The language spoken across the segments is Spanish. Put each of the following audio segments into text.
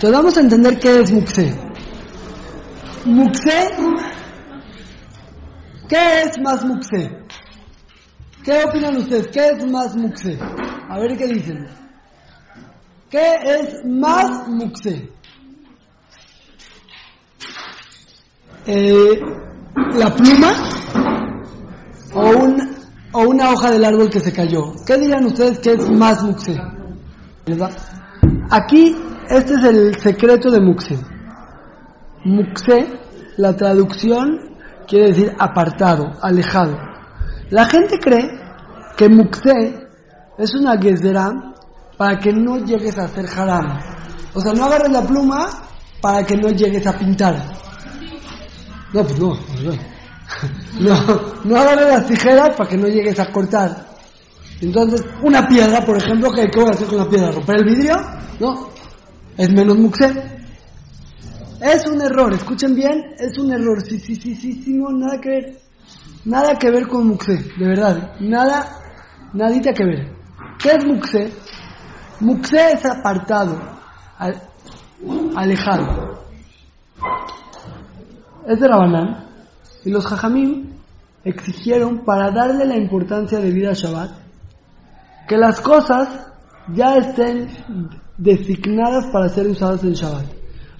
Entonces vamos a entender qué es Muxé. Muxé, ¿qué es más Muxé? ¿Qué opinan ustedes? ¿Qué es más Muxé? A ver qué dicen. ¿Qué es más Muxé? Eh, ¿La pluma o, un, o una hoja del árbol que se cayó? ¿Qué dirían ustedes que es más? ¿Verdad? Aquí, este es el secreto de Muxé. Muxé, la traducción quiere decir apartado, alejado. La gente cree que Muxé es una gezerá para que no llegues a hacer haram. O sea, no agarres la pluma para que no llegues a pintar. No, pues no, pues no. No, agarres las tijeras para que no llegues a cortar. Entonces, una piedra, por ejemplo, ¿qué, qué voy a hacer con la piedra? ¿Romper el vidrio? No, es menos muxé. Es un error, escuchen bien, es un error, sí, sí, sí, sí, sí, no, nada que ver. Nada que ver con muxé, de verdad, nada, nadita que ver. ¿Qué es muxé? Muxé es apartado, al- alejado. Es de Rabanán, y los jajamim exigieron para darle la importancia de vida a Shabbat que las cosas ya estén designadas para ser usadas en Shabbat.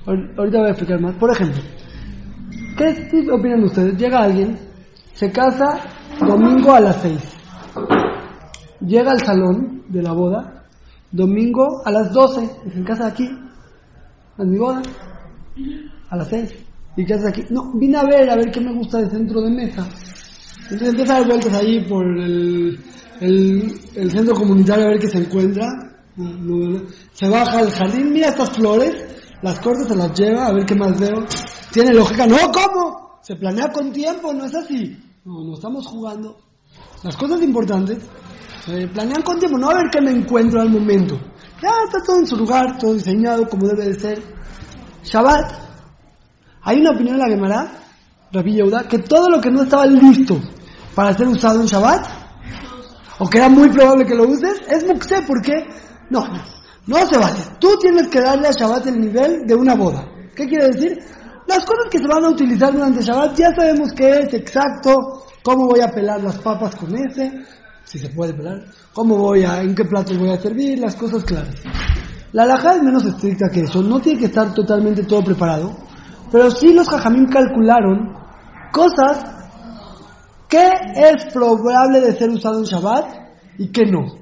Ahor- Ahorita voy a explicar más. Por ejemplo, ¿qué opinan ustedes? Llega alguien, se casa domingo a las 6. Llega al salón de la boda domingo a las 12. Y se casa aquí. Es mi boda. A las 6. ¿Y qué haces aquí? No, vine a ver, a ver qué me gusta de centro de mesa. Entonces empieza a dar vueltas ahí por el centro comunitario a ver qué se encuentra. No. Se baja al jardín, mira estas flores, las corta, se las lleva, a ver qué más veo. Tiene lógica, no, ¿cómo? Se planea con tiempo, no es así. No, no estamos jugando. Las cosas importantes se planean con tiempo, no a ver qué me encuentro al momento. Ya está todo en su lugar, todo diseñado como debe de ser. Shabbat, hay una opinión en la Gemara, Rabbi Yehuda, que todo lo que no estaba listo para ser usado en Shabbat, o que era muy probable que lo uses, es muxé, ¿por qué? No, no, se vale. Tú tienes que darle a Shabbat el nivel de una boda. ¿Qué quiere decir? Las cosas que se van a utilizar durante Shabbat ya sabemos qué es exacto, cómo voy a pelar las papas con ese, si se puede pelar, cómo voy a, en qué platos voy a servir, las cosas claras. La alhaja es menos estricta que eso, no tiene que estar totalmente todo preparado, pero sí los jajamín calcularon cosas que es probable de ser usado en Shabbat y que no.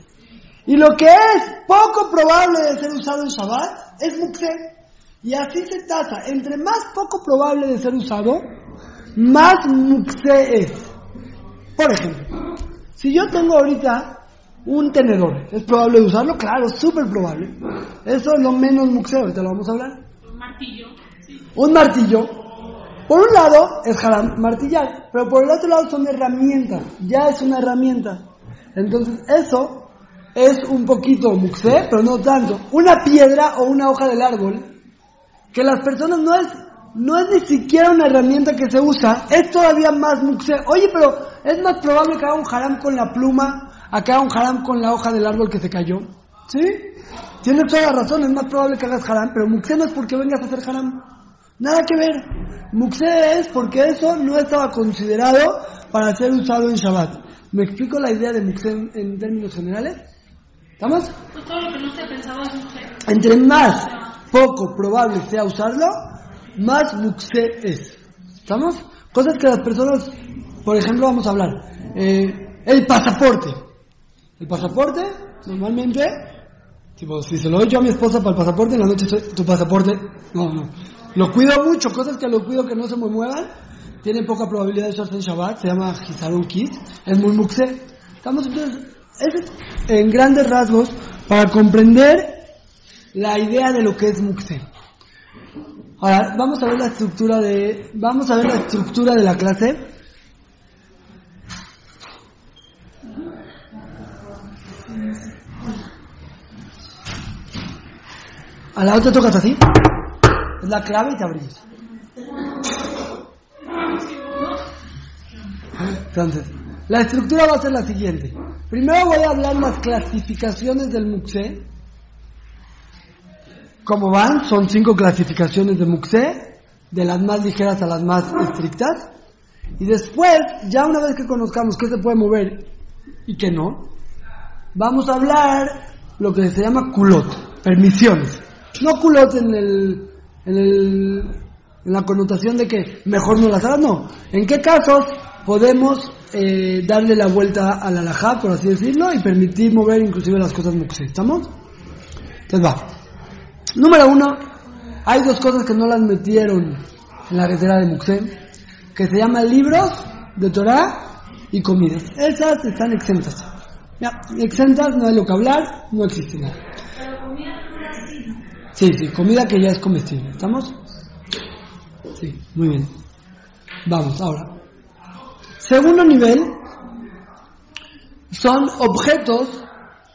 Y lo que es poco probable de ser usado en Shabbat es muxé. Y así se tasa. Entre más poco probable de ser usado, más muxé es. Por ejemplo, si yo tengo ahorita un tenedor, ¿es probable de usarlo? Claro, súper probable. Eso es lo menos muxé, ahorita lo vamos a hablar. Un martillo. Sí. Un martillo, por un lado es haram martillar, pero por el otro lado son herramientas, ya es una herramienta. Entonces eso es un poquito muxé, pero no tanto. Una piedra o una hoja del árbol, que las personas no es, no es ni siquiera una herramienta que se usa, es todavía más muxé. Oye, pero es más probable que haga un haram con la pluma a que haga un haram con la hoja del árbol que se cayó. ¿Sí? Tienes toda la razón, es más probable que hagas haram, pero muxé no es porque vengas a hacer haram. Nada que ver. Muxé es porque eso no estaba considerado para ser usado en Shabbat. ¿Me explico la idea de muxé en, en términos generales? ¿Estamos? Pues todo lo que no se pensaba es mujer. Entre más poco probable sea usarlo, más muxé es. ¿Estamos? Cosas que las personas, por ejemplo, vamos a hablar. Eh, el pasaporte. El pasaporte, normalmente, tipo, si se lo doy yo a mi esposa para el pasaporte, en la noche soy- tu pasaporte, no, no. Lo cuido mucho, cosas que lo cuido que no se me muevan, tiene poca probabilidad de usarse en Shabbat, se llama Hizarun Kit, es muy muxé. Estamos entonces, es en grandes rasgos, para comprender la idea de lo que es muxé. Ahora, vamos a ver la estructura de, vamos a ver la estructura de la clase. A la otra tocas así. Es la clave y te abres. Entonces, la estructura va a ser la siguiente. Primero voy a hablar las clasificaciones del muxé. como van, son cinco clasificaciones de Muxé, de las más ligeras a las más estrictas. Y después, ya una vez que conozcamos qué se puede mover y qué no, vamos a hablar lo que se llama culot, permisiones. No culot en el, en el, en la connotación de que mejor no las hagas, no. ¿En qué casos podemos eh, darle la vuelta a la alajá, por así decirlo, y permitir mover inclusive las cosas muxé? ¿Estamos? Entonces va. Número uno, hay dos cosas que no las metieron en la guerrera de Muxé, que se llaman libros de Torah y comidas. Esas están exentas. Ya, exentas, no hay lo que hablar, no existe nada. Sí, sí, comida que ya es comestible. ¿Estamos? Sí, muy bien. Vamos, ahora. Segundo nivel son objetos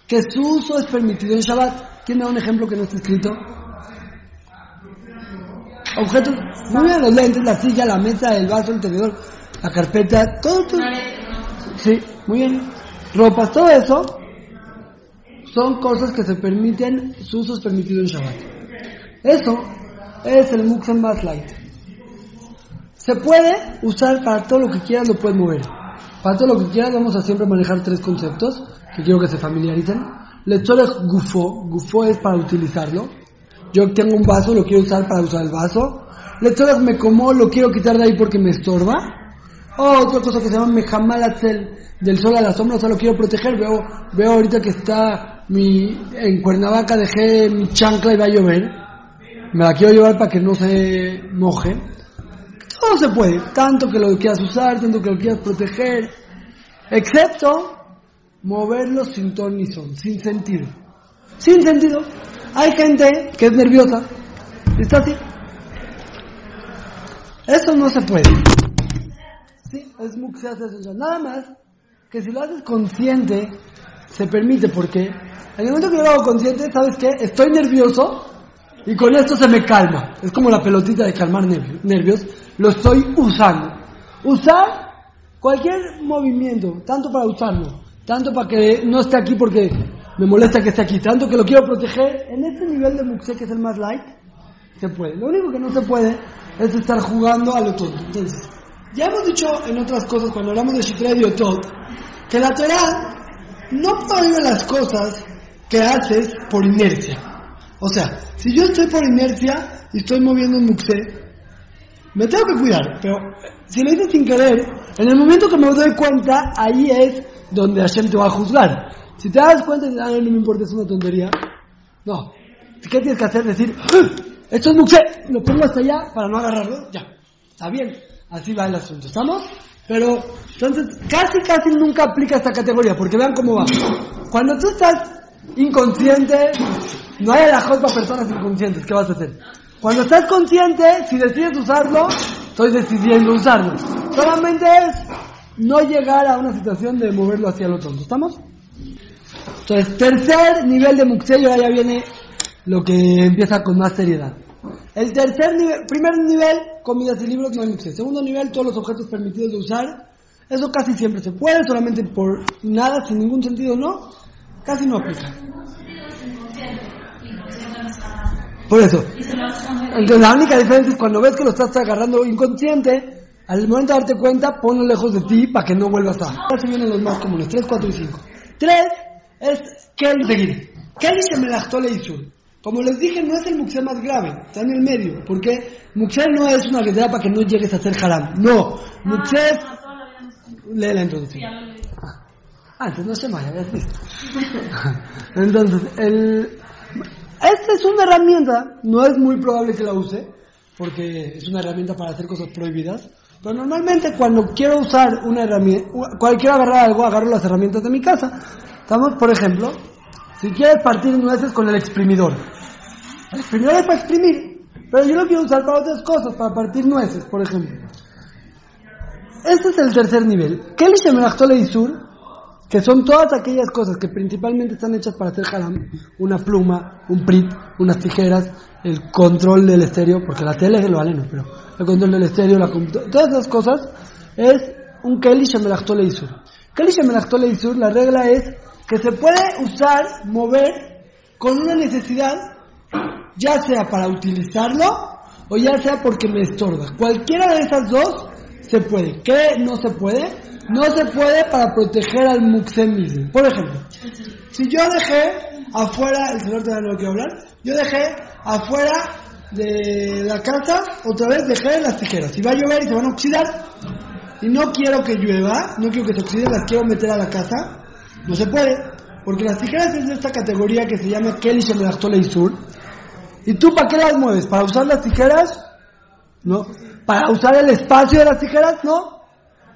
que su uso es permitido en Shabbat. ¿Quién da un ejemplo que no está escrito? Objetos, muy bien, los lentes, la silla, la mesa, el vaso, el tenedor, la carpeta, todo, todo. Sí, muy bien. Ropas, todo eso son cosas que se permiten, su uso es permitido en Shabbat. Eso es el Muxen más light. Se puede usar para todo lo que quieras, lo puedes mover. Para todo lo que quieras vamos a siempre manejar tres conceptos que quiero que se familiaricen. Lectores gufo, gufo es para utilizarlo. Yo tengo un vaso, lo quiero usar para usar el vaso. Lectores me como, lo quiero quitar de ahí porque me estorba. O otra cosa que se llama mejamalacel, del sol a la sombra, o sea, lo quiero proteger. Veo, veo ahorita que está mi, en Cuernavaca dejé mi chancla y va a llover. Me la quiero llevar para que no se moje. Todo se puede, tanto que lo quieras usar, tanto que lo quieras proteger, excepto moverlo sin ton ni son, sin sentido. Sin sentido. Hay gente que es nerviosa está así. Eso no se puede. Sí, es se hace eso. Nada más que si lo haces consciente, se permite, porque en el momento que lo hago consciente, ¿sabes qué? Estoy nervioso y con esto se me calma. Es como la pelotita de calmar nervios. Lo estoy usando. Usar cualquier movimiento, tanto para usarlo, tanto para que no esté aquí porque me molesta que esté aquí, tanto que lo quiero proteger, en este nivel de muxé que es el más light, se puede. Lo único que no se puede es estar jugando a lo tonto. Entonces, ya hemos dicho en otras cosas, cuando hablamos de Shitred y Otot, que la Torah no prohíbe las cosas que haces por inercia. O sea, si yo estoy por inercia y estoy moviendo un muxé, me tengo que cuidar, pero si lo hice sin querer, en el momento que me doy cuenta, ahí es donde Hashem te va a juzgar. Si te das cuenta ah, no me importa, es una tontería. No. ¿Qué tienes que hacer? Decir, esto es muxé, lo pongo hasta allá para no agarrarlo. Ya. Está bien. Así va el asunto. ¿Estamos? Pero, entonces, casi, casi nunca aplica esta categoría, porque vean cómo va. Cuando tú estás inconsciente, no hay alajot para personas inconscientes. ¿Qué vas a hacer? Cuando estás consciente, si decides usarlo, estoy decidiendo usarlo. Solamente es no llegar a una situación de moverlo hacia lo tonto. ¿Estamos? Entonces, tercer nivel de muxello, ahora ya viene lo que empieza con más seriedad. El tercer nivel, primer nivel, comidas y libros, no hay muxé. Segundo nivel, todos los objetos permitidos de usar. Eso casi siempre se puede, solamente por nada, sin ningún sentido, no. Casi no aplica. Por eso. Entonces, la única diferencia es cuando ves que lo estás agarrando inconsciente, al momento de darte cuenta, ponlo lejos de ti para que no vuelvas a. Ahora se vienen los más comunes, 3, 4 y 5. 3 es Kel seguir. Kel se me la Isur. Como les dije, no es el muxé más grave, está en el medio. Porque muxé no es una guerrera para que no llegues a hacer haram. No, muxé es. Lee la introducción. Entonces no se vaya, ya visto. Entonces, el. Esta es una herramienta, no es muy probable que la use, porque es una herramienta para hacer cosas prohibidas. Pero normalmente cuando quiero usar una herramienta, cuando quiero agarrar algo, agarro las herramientas de mi casa. Estamos, por ejemplo, si quieres partir nueces con el exprimidor. El exprimidor es para exprimir, pero yo lo quiero usar para otras cosas, para partir nueces, por ejemplo. Este es el tercer nivel. ¿Qué le Isur? Que son todas aquellas cosas que principalmente están hechas para hacer haram. Una pluma, un prit, unas tijeras, el control del estéreo, porque la tele es lo aleno, pero el control del estéreo, la computadora, todas esas cosas es un Keli Shemelachtole Isur. Keli Shemelachtole Isur, la regla es que se puede usar, mover con una necesidad ya sea para utilizarlo o ya sea porque me estorba. Cualquiera de esas dos se puede. ¿Qué no se puede? No se puede para proteger al muxem mismo. Por ejemplo, si yo dejé afuera, el señor todavía no quiero hablar, yo dejé afuera de la casa, otra vez dejé las tijeras. Si va a llover y se van a oxidar, y no quiero que llueva, no quiero que se oxiden, las quiero meter a la casa, no se puede, porque las tijeras es de esta categoría que se llama Kelly y Sur. ¿Y tú para qué las mueves? ¿Para usar las tijeras? No. ¿Para usar el espacio de las tijeras? No.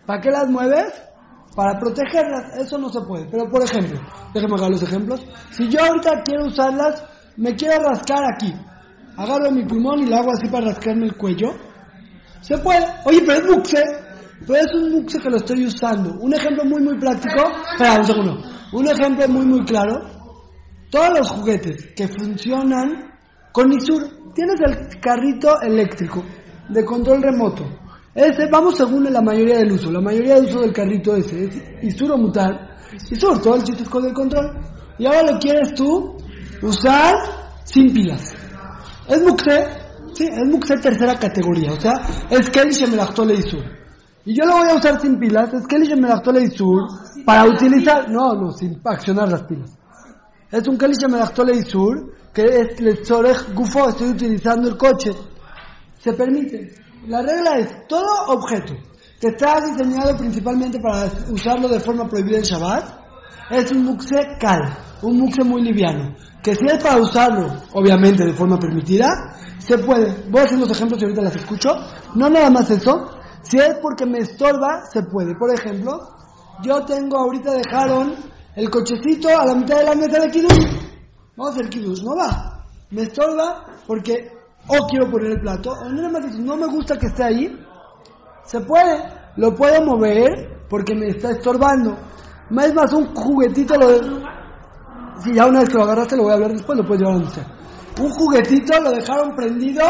¿Para qué las mueves? Para protegerlas. Eso no se puede. Pero por ejemplo, déjenme agarrar los ejemplos. Si yo ahorita quiero usarlas, me quiero rascar aquí. Agarro mi pulmón y lo hago así para rascarme el cuello. Se puede. Oye, pero es buxe. Pero es un buxe que lo estoy usando. Un ejemplo muy, muy práctico. Espera, un segundo. Un ejemplo muy, muy claro. Todos los juguetes que funcionan con Isur, tienes el carrito eléctrico de control remoto. Ese, vamos según la mayoría del uso. La mayoría del uso del carrito ese es Isur o Mutar. Isur, todo el chiste es con el control. Y ahora lo quieres tú usar sin pilas. Es Muxe, sí, es Muxe tercera categoría. O sea, es Kelly Shemelachto Isur. Y yo lo voy a usar sin pilas, es Kelly Shemelachto Isur, para utilizar, no, no, sin accionar las pilas. Es un Kelly Shemelachto Isur, que es Lezorech Gufo, estoy utilizando el coche. Se permite. La regla es, todo objeto que está diseñado principalmente para usarlo de forma prohibida en Shabbat, es un muxe cal, un muxe muy liviano. Que si es para usarlo, obviamente de forma permitida, se puede. Voy a hacer los ejemplos y ahorita las escucho. No nada más eso. Si es porque me estorba, se puede. Por ejemplo, yo tengo ahorita dejaron el cochecito a la mitad de la mesa de Kiddush. Vamos a hacer Kiddush, no va. Me estorba porque o quiero poner el plato, o no, no me gusta que esté ahí, se puede, lo puedo mover porque me está estorbando. Es más, un juguetito lo de... Si ya una vez que lo agarraste lo voy a hablar después, lo puedes llevar donde sea. Un juguetito lo dejaron prendido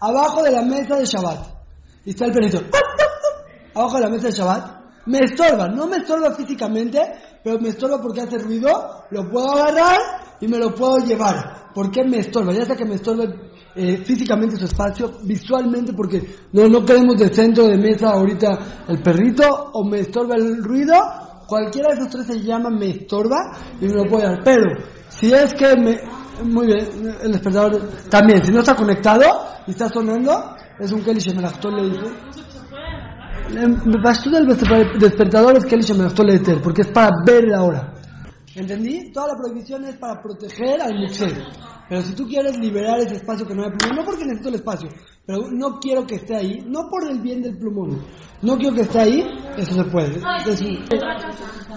abajo de la mesa de Shabbat. Y está el perrito. Abajo de la mesa de Shabbat. Me estorba, no me estorba físicamente, pero me estorba porque hace ruido, lo puedo agarrar y me lo puedo llevar. ¿Por qué me estorba? Ya sea que me estorbe eh, físicamente su espacio, visualmente, porque no, no queremos de centro de mesa ahorita el perrito, o me estorba el ruido, cualquiera de esos tres se llama me estorba y me lo puede dar. Pero, si es que me, muy bien, el despertador también, si no está conectado y está sonando, es un Kelly Shemelachtor le dice. El despertador es Kelly Shemelachtor le porque es para ver la hora. ¿Entendí? Toda la prohibición es para proteger al museo. Pero si tú quieres liberar ese espacio que no hay plumón, no porque necesito el espacio, pero no quiero que esté ahí, no por el bien del plumón, no quiero que esté ahí, eso se puede.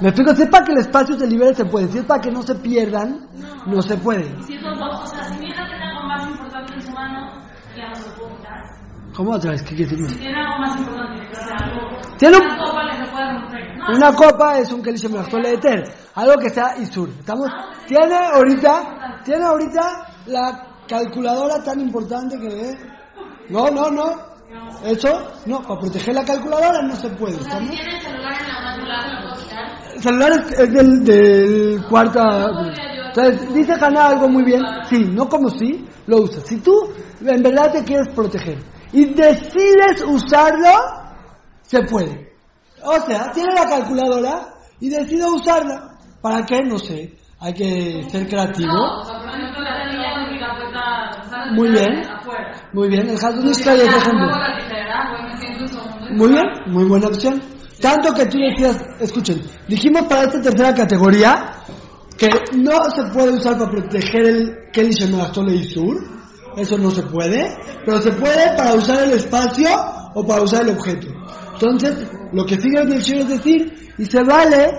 me explico, si es para que el espacio se libere, se puede. Si es para que no se pierdan, no se puede. Si eso no, o sea, si mi hija tiene algo más importante en su mano, ya no se puede ¿Cómo otra vez? ¿Qué quiere decir? Si tiene algo más importante. ¿Tiene Una copa que se puede romper. No, una copa es un Kelishem de Eter. Algo que sea Isur. ¿Estamos? Tiene ahorita, tiene ahorita la calculadora tan importante que No, no, no. Eso, no, para proteger la calculadora no se puede. Si tiene el celular en la El celular es, del, del cuarto. Entonces, dice Hanna algo muy bien. Sí, no como si, lo usas. Si tú en verdad te quieres proteger y decides usarlo, se puede. O sea, tiene la calculadora y decide usarla. ¿Para qué? No sé. Hay que ser creativo. Muy bien. Muy bien. El Hasdun es ejemplo. Muy bien. Muy buena opción. Tanto que tú decías, escuchen, dijimos para esta tercera categoría que no se puede usar para proteger el Kelly y Sur. Eso no se puede. Pero se puede para usar el espacio o para usar el objeto. Entonces, lo que sigue el es decir, y se vale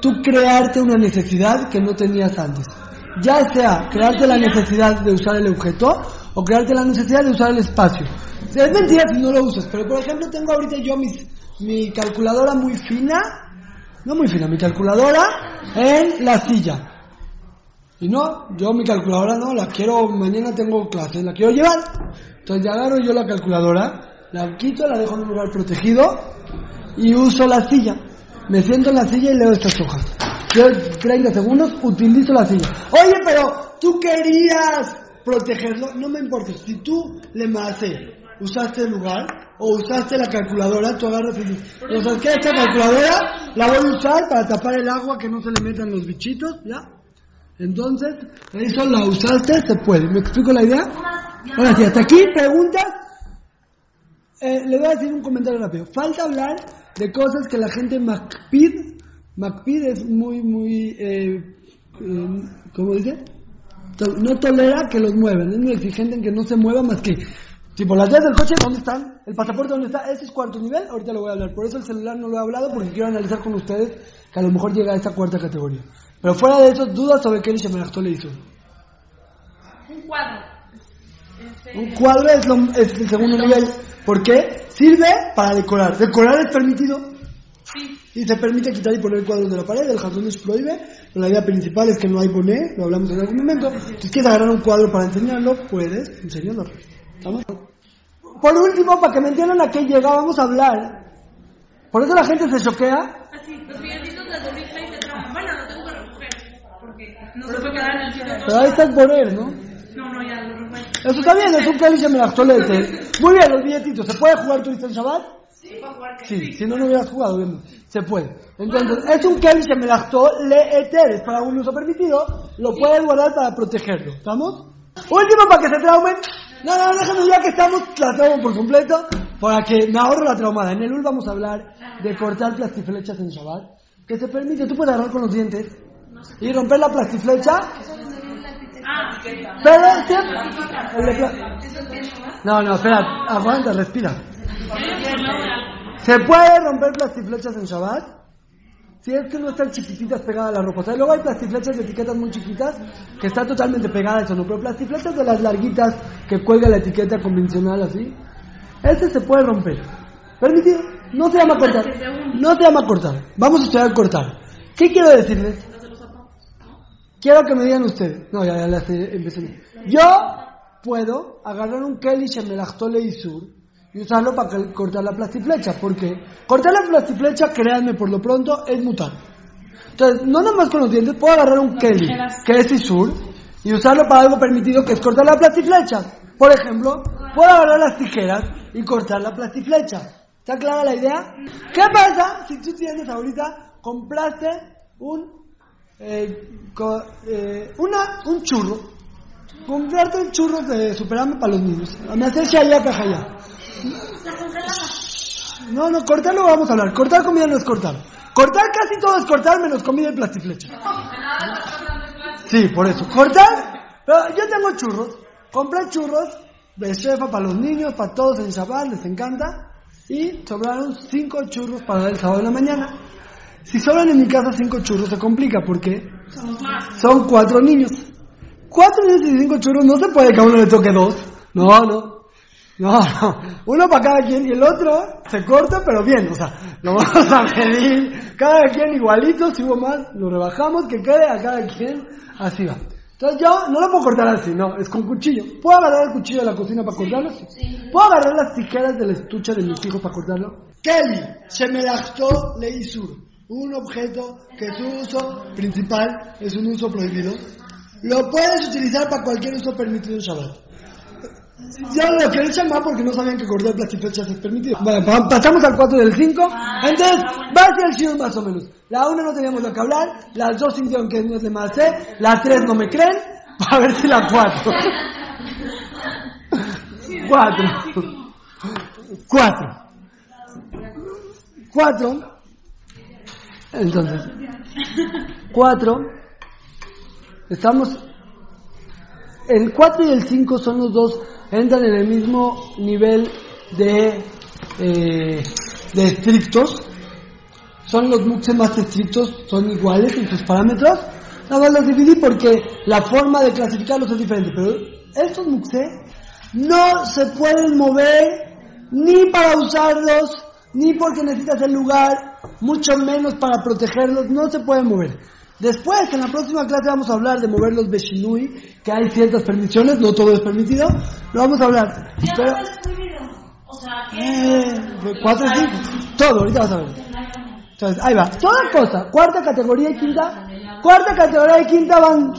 tú crearte una necesidad que no tenías antes. Ya sea crearte la necesidad de usar el objeto o crearte la necesidad de usar el espacio. Es mentira si no lo usas, pero por ejemplo tengo ahorita yo mi calculadora muy fina, no muy fina, mi calculadora en la silla. Y no, yo mi calculadora no, la quiero, mañana tengo clase, la quiero llevar. Entonces ya agarro yo la calculadora, la quito, la dejo en un lugar protegido y uso la silla. Me siento en la silla y leo estas hojas. Yo 30 segundos utilizo la silla. Oye, pero tú querías protegerlo, no me importa. Si tú le maté, usaste el lugar o usaste la calculadora, tú agarras y dices, o sea, que esta calculadora la voy a usar para tapar el agua que no se le metan los bichitos, ¿ya? Entonces, eso la usaste, se puede. ¿Me explico la idea? Ahora sí, hasta aquí, preguntas. Eh, le voy a decir un comentario rápido. Falta hablar de cosas que la gente MacPid, MacPid es muy, muy, eh, eh, ¿cómo dice? No tolera que los muevan, es muy exigente en que no se mueva más que, tipo, las llaves del coche, ¿dónde están? ¿El pasaporte dónde está? Ese es cuarto nivel, ahorita lo voy a hablar. Por eso el celular no lo he hablado, porque quiero analizar con ustedes que a lo mejor llega a esta cuarta categoría. Pero fuera de eso, dudas sobre qué el Shemerachto le hizo. Un cuadro. Este, Un cuadro es, lo- es el segundo nivel. ¿Por qué? Sirve para decorar. Decorar es permitido. Y se permite quitar y poner cuadros de la pared. El jardín es prohíbe. Pero la idea principal es que no hay poner. Lo hablamos en algún momento. Si quieres agarrar un cuadro para enseñarlo, puedes enseñarlo. ¿Estamos? Por último, para que me entiendan a qué llega, vamos a hablar. Por eso la gente se choquea. así, los billetitos de Dorita y se traban. Bueno, lo tengo que recoger. Porque no se puede quedar en el sitio. Pero ahí está el poner, ¿no? No, no, ya lo recogí. Eso está bien, es un Kelly Melachtolet. Muy bien, los billetitos. ¿Se puede jugar turista en Shabbat? Sí, si no, no hubieras jugado, obviamente. Se puede. Entonces, es un Kelly le eter, es para un uso permitido, lo puedes guardar para protegerlo. ¿Estamos? Último para que se traumen. No, no, déjame ya que estamos, la traumo por completo, para que me ahorro la traumada. En el UL vamos a hablar de cortar plastiflechas en Shabbat, que se permite, tú puedes agarrar con los dientes y romper la plastiflecha Ah, pero el pla- No, no, espera, aguanta, respira. ¿Se puede romper plastiflechas en Shabbat? Si es que no están chiquititas pegadas a la ropa. O sea, luego hay plastiflechas de etiquetas muy chiquitas que están totalmente pegadas, eso no. Pero plastiflechas de las larguitas que cuelga la etiqueta convencional así, este se puede romper. Permitido. No se llama cortar. No se llama cortar. Vamos a estudiar cortar. ¿Qué quiero decirles? Quiero que me digan ustedes. No, ya, ya, empecé. Yo puedo agarrar un Kelly Shemelachtole Isur y usarlo para cortar la plastiflecha. Porque cortar la plastiflecha, créanme por lo pronto, es mutar. Entonces, no nada más con los dientes, puedo agarrar un Kelly, que es Isur, y usarlo para algo permitido, que es cortar la plastiflecha. Por ejemplo, puedo agarrar las tijeras y cortar la plastiflecha. ¿Está clara la idea? ¿Qué pasa si tú tienes ahorita, compraste un eh, eh, una, un churro. Comprarte churros de superame para los niños. Me hace allá, caja allá. No, no, cortarlo vamos a hablar. Cortar comida no es cortar. Cortar casi todo es cortar menos comida y plastiflecha. Sí, por eso. Cortar, pero yo tengo churros. Compré churros de chefa para los niños, para todos en Shabbat, les encanta. Y sobraron cinco churros para el sábado en la mañana. Si sobran en mi casa cinco churros se complica porque son cuatro niños. Cuatro niños y cinco churros no se puede que a uno le toque dos. No, no. No, no. Uno para cada quien y el otro se corta pero bien. O sea, lo vamos a medir. Cada quien igualito, si hubo más, lo rebajamos, que quede a cada quien. Así va. Entonces yo no lo puedo cortar así, no, es con cuchillo. ¿Puedo agarrar el cuchillo de la cocina para cortarlo? ¿Puedo agarrar las tijeras de la estucha de mis hijos para cortarlo? Kelly, se me lactó leisur. Un objeto que su uso principal es un uso prohibido. Lo puedes utilizar para cualquier uso permitido en Shabbat. Ya lo quería llamar porque no sabían que cortar plastiflechas es permitido. Bueno, pa- pasamos al 4 del 5. Entonces, va a ser el más o menos. La 1 no teníamos lo que hablar, las 2 sintieron que no es de más C, la 3 no me creen, a ver si la 4. 4. 4. 4. Entonces, 4. Estamos el 4 y el 5 son los dos, entran en el mismo nivel de, eh, estrictos. Son los muxes más estrictos, son iguales en sus parámetros. Nada más los dividí porque la forma de clasificarlos es diferente. Pero estos muxes no se pueden mover ni para usarlos, ni porque necesitas el lugar, mucho menos para protegerlos, no se pueden mover. Después, en la próxima clase vamos a hablar de mover los Beshinui, que hay ciertas permisiones, no todo es permitido, lo vamos a hablar. Ya Pero. O sea, eh, cuatro y cinco, todo, ahorita vas a ver. Entonces, ahí va, toda cosa, cuarta categoría y quinta, cuarta categoría y quinta van,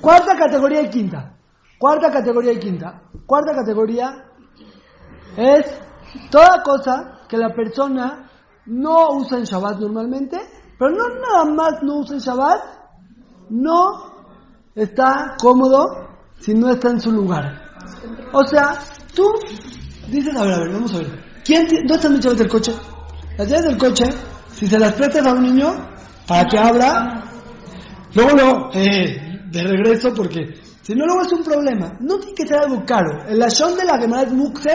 cuarta categoría y quinta. Cuarta categoría y quinta. Cuarta categoría es toda cosa que la persona no usa en Shabbat normalmente, pero no nada más no usa en Shabbat, no está cómodo si no está en su lugar. O sea, tú dices, a ver, a ver, vamos a ver. ¿Quién ¿Dónde están mis llaves del coche? Las llaves del coche, si se las prestas a un niño para que abra, luego no, eh, de regreso porque si no luego es un problema. No tiene que ser algo caro. El lashon de la Gemara es mukse,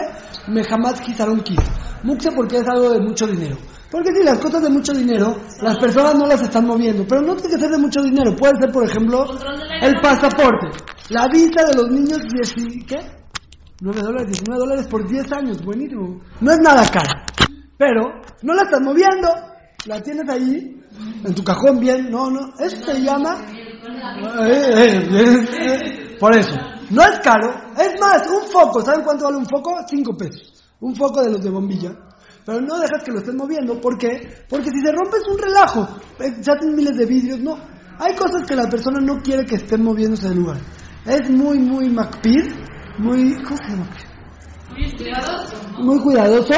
me jamás quisaron kis. Mukse porque es algo de mucho dinero. Porque si las cosas de mucho dinero, las personas no las están moviendo. Pero no tiene que ser de mucho dinero. Puede ser, por ejemplo, el pasaporte. La visa de los niños, 10 y- ¿qué? 9 dólares, 19 dólares por 10 años. Buenísimo. No es nada caro. Pero no la estás moviendo. La tienes ahí, en tu cajón bien. No, no. Eso se llama Por eso, no es caro. Es más, un foco, ¿saben cuánto vale un foco? Cinco pesos. Un foco de los de bombilla. Pero no dejas que lo estés moviendo. ¿Por qué? Porque si se rompe es un relajo. Eh, Se hacen miles de vidrios. No. Hay cosas que la persona no quiere que estén moviéndose del lugar. Es muy, muy MacPeer. Muy. ¿Cómo se llama? Muy cuidadoso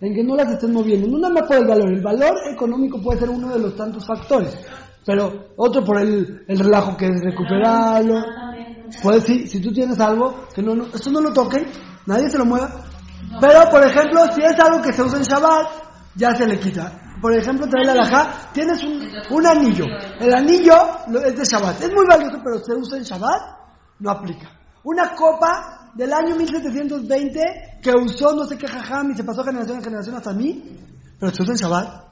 en que no las estén moviendo. No nada más por el valor. El valor económico puede ser uno de los tantos factores. Pero otro por el, el relajo que es recuperarlo. Puedes, sí, si tú tienes algo, que no, no, esto no lo toquen, nadie se lo mueva. Pero, por ejemplo, si es algo que se usa en Shabbat, ya se le quita. Por ejemplo, trae la alajá, tienes un, un anillo. El anillo lo- es de Shabbat. Es muy valioso, pero se usa en Shabbat, no aplica. Una copa del año 1720 que usó no sé qué jajam y se pasó generación en generación hasta mí, pero se usa en Shabbat.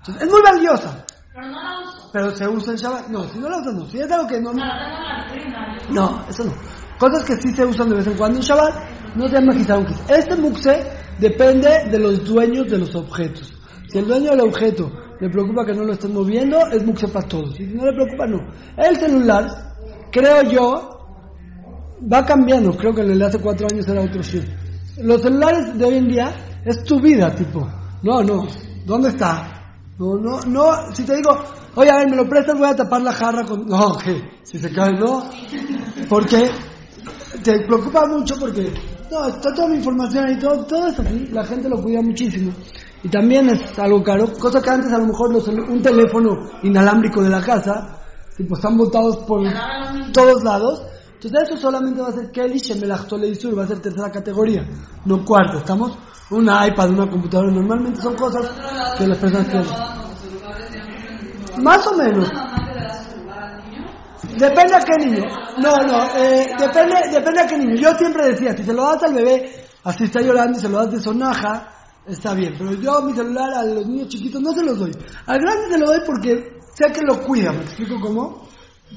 Entonces, es muy valiosa, Pero no la uso. pero se usa en Shabbat. No, si no la usas, no. Si es algo que no... No. No, eso no. Cosas que sí se usan de vez en cuando en Shabbat no se llama Kis. Este mukse depende de los dueños de los objetos. Si el dueño del objeto le preocupa que no lo estén moviendo, es mukse para todos. Si no le preocupa, no. El celular, creo yo, va cambiando. Creo que el de hace cuatro años era otro shit. Los celulares de hoy en día es tu vida, tipo. No, no. ¿Dónde está? No, no, no. Si te digo, oye, a ver, me lo prestas, voy a tapar la jarra con. No, ¿qué? Si se cae, no. Porque te preocupa mucho porque no, está toda mi información ahí, todo, todo es así, la gente lo cuida muchísimo. Y también es algo caro, cosa que antes a lo mejor los- un teléfono inalámbrico de la casa, tipo, están botados por todos lados. Entonces eso solamente va a ser Kelly Shemelachtoleisur, va a ser tercera categoría, no cuarta, ¿estamos? Una iPad, una computadora, normalmente son cosas que las personas quieren. Más o menos. Depende a qué niño. No, no, eh, depende, depende a qué niño. Yo siempre decía, si se lo das al bebé, así está llorando y se lo das de sonaja, está bien. Pero yo mi celular a los niños chiquitos no se los doy. Al grande se lo doy porque sé que lo cuida, ¿me explico cómo?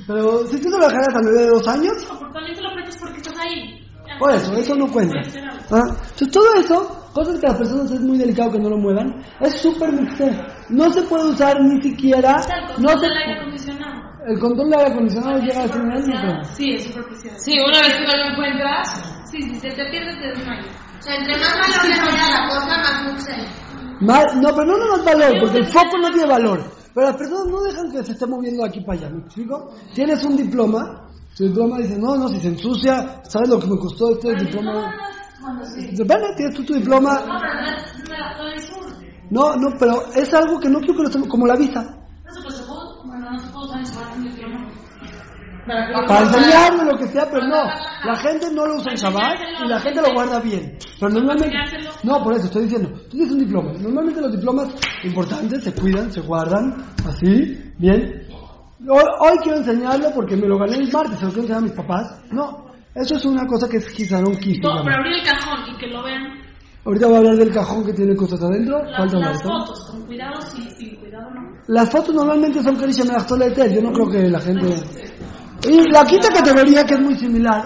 Pero si tú se lo dejaras al bebé de dos años, No, porque también te lo prestas porque estás ahí. por eso, eso no cuenta. ¿Ah? Entonces todo eso, cosas que a las personas es muy delicado que no lo muevan, es súper mixer. No se puede usar ni siquiera, O sea, el no control se, del aire acondicionado. el control de aire acondicionado llega a ser un año, Sí, es súper preciado. Sí, una vez que no lo encuentras, Sí, si se te pierde te desmayas. O sea, entre más valor le doy a la cosa, más. Mal- no, pero no no más valor, porque el foco no tiene valor. Pero las personas no dejan que se esté moviendo aquí para allá, ¿me explico? Tienes un diploma, tu diploma dice, no, no, si se ensucia, ¿sabes lo que me costó este diploma? Depende, tienes tú tu diploma. No, no pero es algo que no quiero que lo estemos, como la visa. Eso pues se puede, bueno, no se puede usar en su un diploma. Para enseñarme lo que sea, pero no. La gente no lo usa en Shabbat y la gente lo guarda bien. Pero normalmente... No, por eso estoy diciendo. Tú tienes un diploma. Normalmente los diplomas importantes se cuidan, se guardan, así, bien. Hoy, hoy quiero enseñarlo porque me lo gané el martes, se lo quiero enseñar a mis papás. No, eso es una cosa que es Gizaron Kiss. se No, pero abrir el cajón y que lo vean Ahorita voy a hablar del cajón que tiene cosas adentro. las, Falta las fotos, con cuidado, sí, sin cuidado no. Las fotos normalmente son Karisha Melachtoleter, yo no creo que la gente... Y la quinta categoría que es muy similar,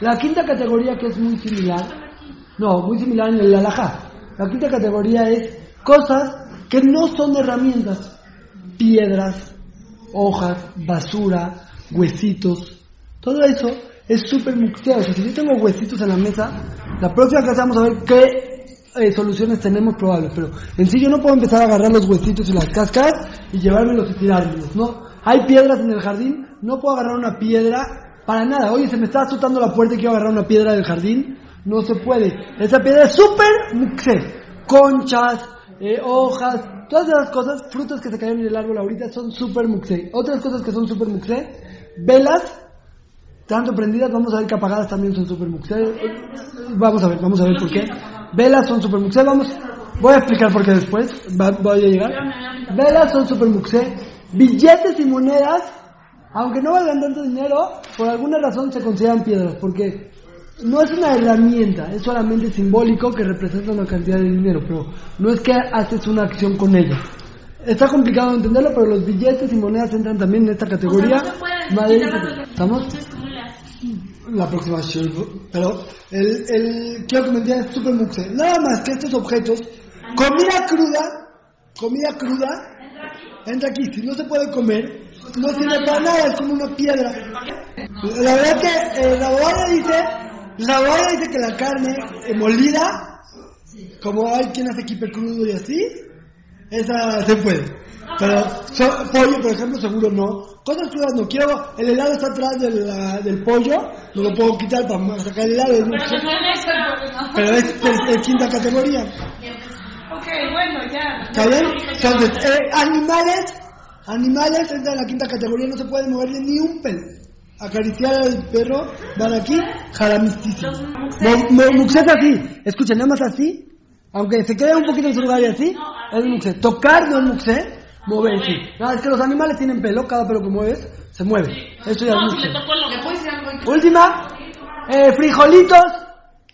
la quinta categoría que es muy similar, no, muy similar en el alajá, la quinta categoría es cosas que no son herramientas, piedras, hojas, basura, huesitos, todo eso es súper si yo tengo huesitos en la mesa, la próxima clase vamos a ver qué eh, soluciones tenemos probables, pero en sí yo no puedo empezar a agarrar los huesitos y las cáscaras y llevármelos y tirármelos, ¿no? Hay piedras en el jardín, no puedo agarrar una piedra Para nada. Oye, se me está azotando la puerta y quiero agarrar una piedra del jardín. No se puede. Esa piedra es súper muxe. Conchas, eh, hojas, todas esas cosas, frutas que se cayeron en el árbol ahorita son súper muxe. Otras cosas que son súper muxe, velas, tanto prendidas, vamos a ver que apagadas también son súper muxe. Vamos a ver, vamos a ver por qué. Velas son súper muxe. Vamos, voy a explicar por qué después. Voy a llegar. Velas son súper muxe. Billetes y monedas aunque no valgan tanto dinero, por alguna razón se consideran piedras, porque no es una herramienta, es solamente simbólico que representa una cantidad de dinero, pero no es que haces una acción con ella. Está complicado de entenderlo, pero los billetes y monedas entran también en esta categoría. no se puede Madrid- quitarlas porque- ¿Estamos? La próxima pero el, el quiero que me entiendan es súper muxe. Nada más que estos objetos, comida cruda, comida cruda, entra aquí. Si no se puede comer, no sirve para nada, es como una piedra. La verdad que eh, la abogada dice, la abogada dice que la carne eh, molida, como hay quien hace kipe crudo y así, esa se puede. Pero so- pollo, por ejemplo, seguro no. Cosas crudas no. Quiero, el helado está atrás del, la- del pollo, no lo puedo quitar para sacar el helado. Pero no es extra. Pero es, es- es quinta categoría. Ok, bueno, ya. ¿Está bien? Entonces, eh, animales, animales entra en la quinta categoría, no se puede moverle ni un pelo. Acariciar al perro, van aquí, jaramistísimo. Mo- mo- Muxes así, escuchen, nada más así, aunque se quede un poquito en su lugar y así, es muxe. Tocar no es muxe, mover sí. No, es que los animales tienen pelo, cada pelo que mueves se mueve. Eso ya es No, si muxe. le tocó lo Última, eh, frijolitos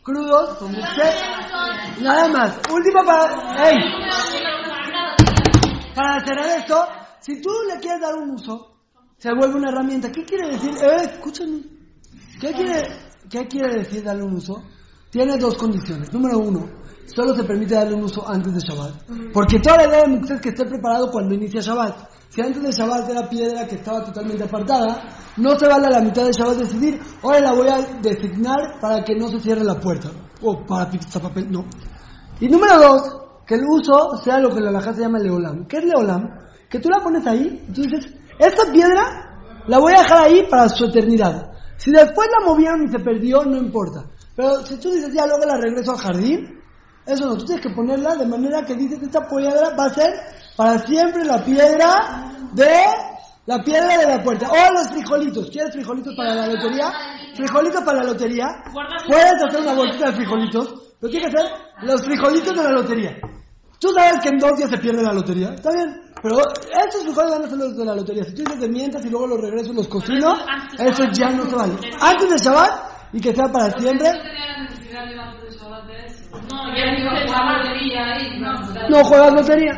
crudos, con muxe. Nada más. Última para... ¡Ey! Para cerrar esto, si tú le quieres dar un uso, se vuelve una herramienta. ¿Qué quiere decir? Eh, escúchame. ¿Qué quiere, ¿Qué quiere decir darle un uso? Tiene dos condiciones. Número uno, solo se permite darle un uso antes de Shabbat. Porque toda la idea de que esté preparado cuando inicia Shabbat. Si antes de Shabbat era piedra que estaba totalmente apartada, no se vale a la mitad de Shabbat decidir, ahora la voy a designar para que no se cierre la puerta. O para pizza papel, no. Y número dos, que el uso sea lo que la alajá se llama leolam. ¿Qué es leolam? Que tú la pones ahí dices, esta piedra la voy a dejar ahí para su eternidad. Si después la movieron y se perdió, no importa. Pero si tú dices, ya luego la regreso al jardín, eso no, tú tienes que ponerla de manera que dices, esta piedra va a ser para siempre la piedra de la piedra de la puerta. O los frijolitos. ¿Quieres frijolitos para la lotería? Frijolitos para la lotería. Puedes hacer una bolsita de frijolitos, pero tienes que hacer los frijolitos de la lotería. Tú sabes que en dos días se pierde la lotería, está bien. Pero estos frijoles van a ser los de la lotería. Si tú dices de mientras y luego los regreso y los cocino, eso ya no se vale. Antes de Shabbat y que sea para siempre. No tenía la necesidad de antes de Shabbat de eso. No, ya digo que la batería ahí. No, No juegas lotería.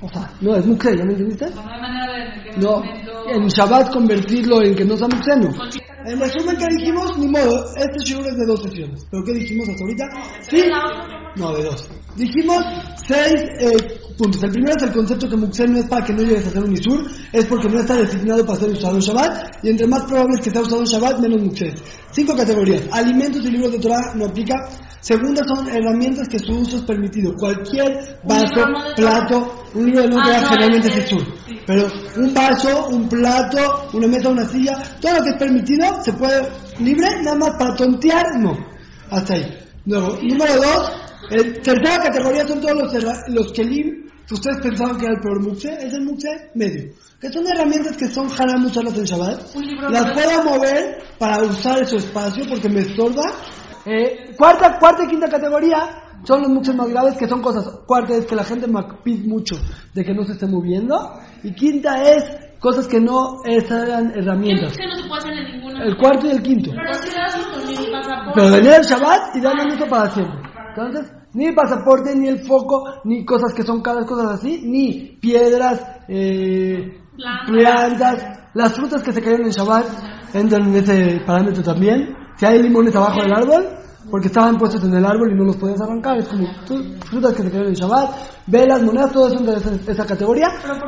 O sea, no es muxe, ¿ya me entendiste? no en Shabbat convertirlo en que no sea muxe, no. En resumen, ¿qué dijimos? Ni modo, este shiur es de dos sesiones. ¿Pero qué dijimos hasta ahorita? Sí. No, de dos. Dijimos seis eh, puntos. El primero es el concepto que Muxel no es para que no llegues a hacer un Isur, es porque no está designado para ser usado en Shabbat, y entre más probable es que sea usado en Shabbat, menos Muxel. Cinco categorías. Alimentos y libros de Torah no aplica. Segunda son herramientas que su uso es permitido. Cualquier vaso, plato, un libro de no Torah generalmente es Isur. Pero un vaso, un plato, una mesa, una silla, todo lo que es permitido se puede libre, nada más para tontear, no. Hasta ahí. Luego, número dos, el tercera categoría son todos los, los que ustedes pensaban que era el peor muxe, es el muxe medio. Que son herramientas que son haram usarlas en Shabbat. Las puedo mover para usar su espacio porque me estorba. Eh, cuarta, cuarta y quinta categoría son los muxes más graves que son cosas. Cuarta es que la gente macpid mucho de que no se esté moviendo. Y quinta es cosas que no eran herramientas. Que no se puede hacer en ninguna. El cuarto y el quinto. Pero si das un mi pasaporte. Pero venir el Shabbat y darle un uso para siempre. Entonces, ni el pasaporte, ni el foco, ni cosas que son caras, cosas así, ni piedras, eh, Plantas. plantas, las frutas que se cayeron en Shabbat entran en ese parámetro también. Si hay limones abajo del árbol, porque estaban puestos en el árbol y no los podías arrancar, es como frutas que se cayeron en Shabbat, velas, monedas, entra en esa- esa categoría.